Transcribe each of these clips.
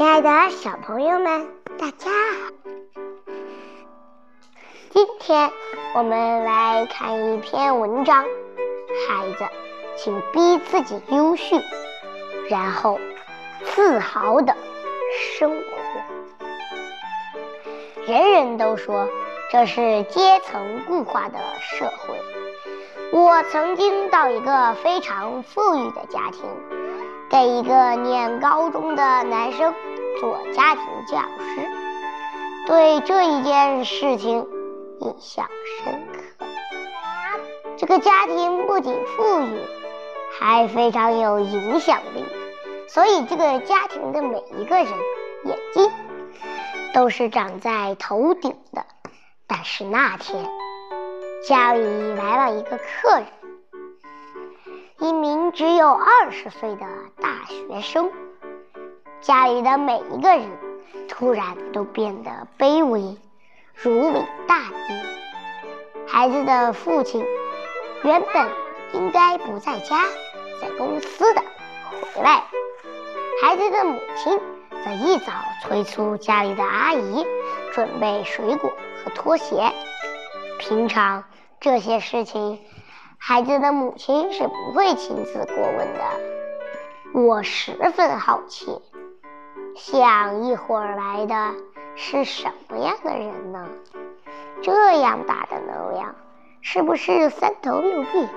亲爱的小朋友们，大家好！今天我们来看一篇文章。孩子，请逼自己优秀，然后自豪的生活。人人都说这是阶层固化的社会。我曾经到一个非常富裕的家庭。给一个念高中的男生做家庭教师，对这一件事情印象深刻。这个家庭不仅富裕，还非常有影响力，所以这个家庭的每一个人眼睛都是长在头顶的。但是那天家里来了一个客人。一名只有二十岁的大学生，家里的每一个人突然都变得卑微，如临大敌。孩子的父亲原本应该不在家，在公司的，回来。孩子的母亲则一早催促家里的阿姨准备水果和拖鞋。平常这些事情。孩子的母亲是不会亲自过问的。我十分好奇，想一会儿来的是什么样的人呢？这样大的能量，是不是三头六臂？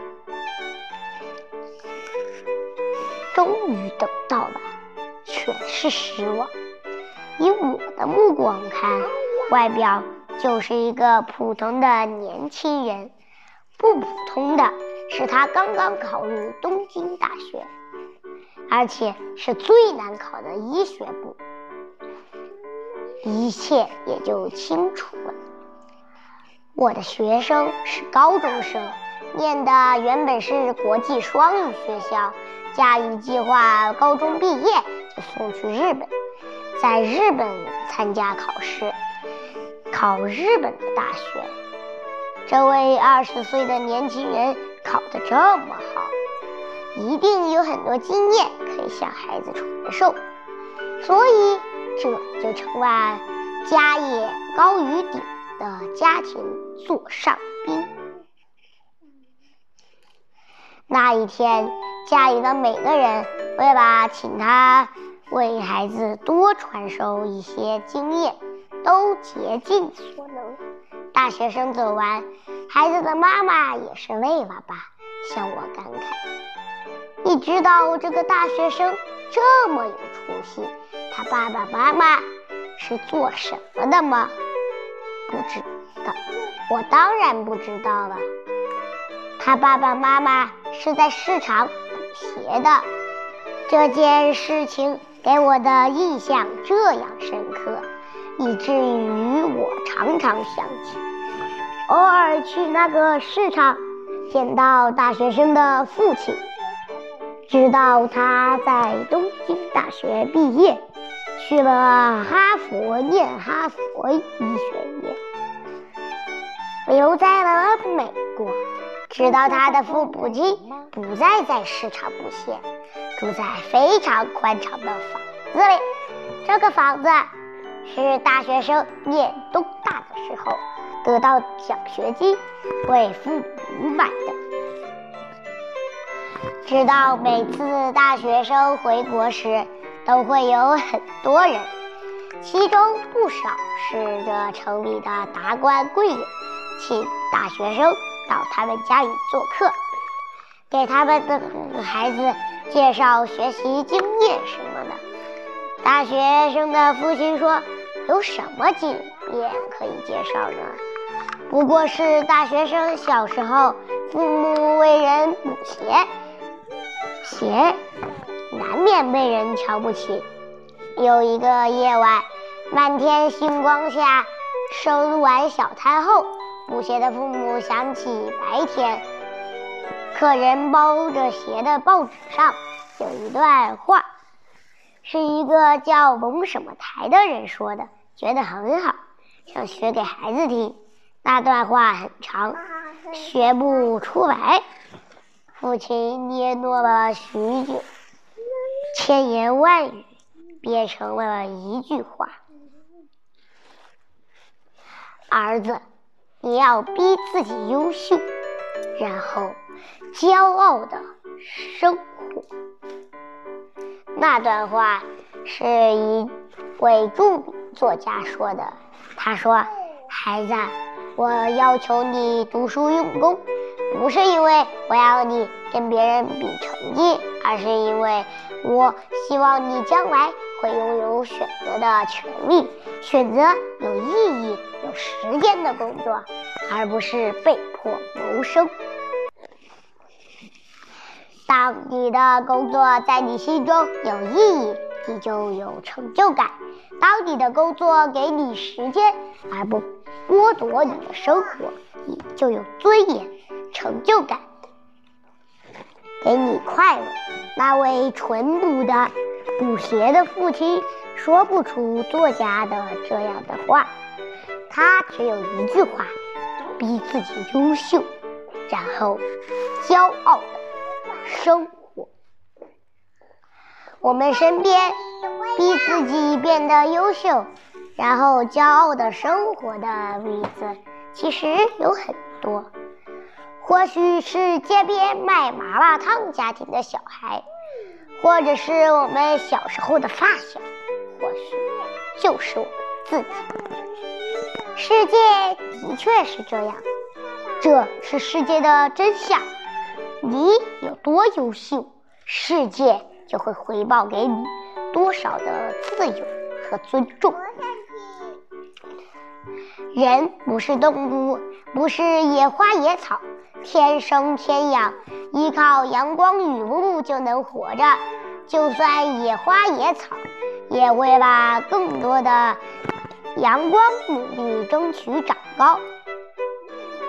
终于等到了，全是失望。以我的目光看，外表就是一个普通的年轻人。不普通的是，他刚刚考入东京大学，而且是最难考的医学部。一切也就清楚了。我的学生是高中生，念的原本是国际双语学校，家里计划高中毕业就送去日本，在日本参加考试，考日本的大学。这位二十岁的年轻人考得这么好，一定有很多经验可以向孩子传授，所以这就成了家业高于顶的家庭座上宾。那一天，家里的每个人为了请他为孩子多传授一些经验，都竭尽所能。大学生走完，孩子的妈妈也是累了吧？向我感慨。你知道这个大学生这么有出息，他爸爸妈妈是做什么的吗？不知道，我当然不知道了。他爸爸妈妈是在市场补鞋的。这件事情给我的印象这样深刻。以至于我常常想起，偶尔去那个市场，见到大学生的父亲，直到他在东京大学毕业，去了哈佛念哈佛医学院，留在了美国，直到他的父母亲不再在市场布鞋，住在非常宽敞的房子里，这个房子。是大学生念东大的时候得到奖学金为父母买的。知道每次大学生回国时都会有很多人，其中不少是这城里的达官贵人，请大学生到他们家里做客，给他们的孩子介绍学习经验什么的。大学生的父亲说：“有什么经验可以介绍呢？不过是大学生小时候父母为人补鞋，鞋难免被人瞧不起。有一个夜晚，满天星光下，收完小摊后，补鞋的父母想起白天客人包着鞋的报纸上有一段话。”是一个叫蒙什么台的人说的，觉得很好，想学给孩子听。那段话很长，学不出来。父亲捏诺了许久，千言万语变成了一句话：“儿子，你要逼自己优秀，然后骄傲的生活。”那段话是一位著名作家说的。他说：“孩子，我要求你读书用功。”不是因为我要你跟别人比成绩，而是因为我希望你将来会拥有选择的权利，选择有意义、有时间的工作，而不是被迫谋生。当你的工作在你心中有意义，你就有成就感；当你的工作给你时间，而不剥夺你的生活，你就有尊严。成就感，给你快乐。那位淳朴的、补鞋的父亲说不出作家的这样的话，他只有一句话：逼自己优秀，然后骄傲的生活。我们身边逼自己变得优秀，然后骄傲的生活的例子，其实有很多。或许是街边卖麻辣烫家庭的小孩，或者是我们小时候的发小，或许就是我们自己。世界的确是这样，这是世界的真相。你有多优秀，世界就会回报给你多少的自由和尊重。人不是动物，不是野花野草。天生天养，依靠阳光雨露就能活着。就算野花野草，也为了更多的阳光努力争取长高。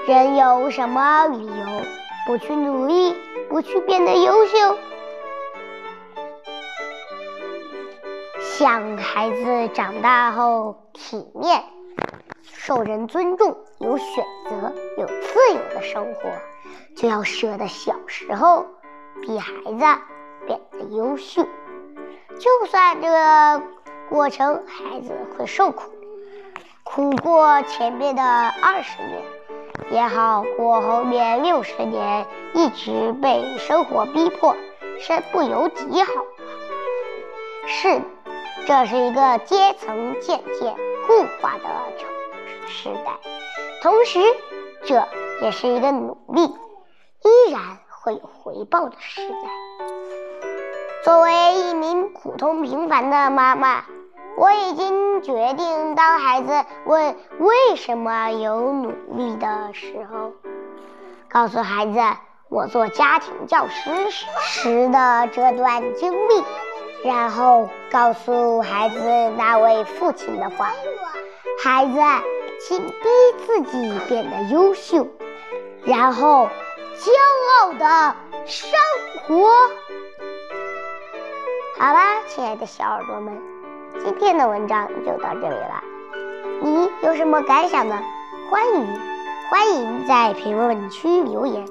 人有什么理由不去努力，不去变得优秀？想孩子长大后体面。受人尊重，有选择，有自由的生活，就要舍得小时候逼孩子变得优秀。就算这过程孩子会受苦，苦过前面的二十年，也好过后面六十年一直被生活逼迫，身不由己，好吗？是，这是一个阶层渐渐固化的成。时代，同时这也是一个努力依然会有回报的时代。作为一名普通平凡的妈妈，我已经决定，当孩子问为什么有努力的时候，告诉孩子我做家庭教师时的这段经历，然后告诉孩子那位父亲的话，孩子。请逼自己变得优秀，然后骄傲的生活。好啦，亲爱的小耳朵们，今天的文章就到这里了。你有什么感想呢？欢迎欢迎在评论区留言。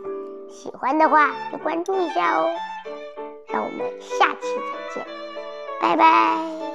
喜欢的话就关注一下哦。让我们下期再见，拜拜。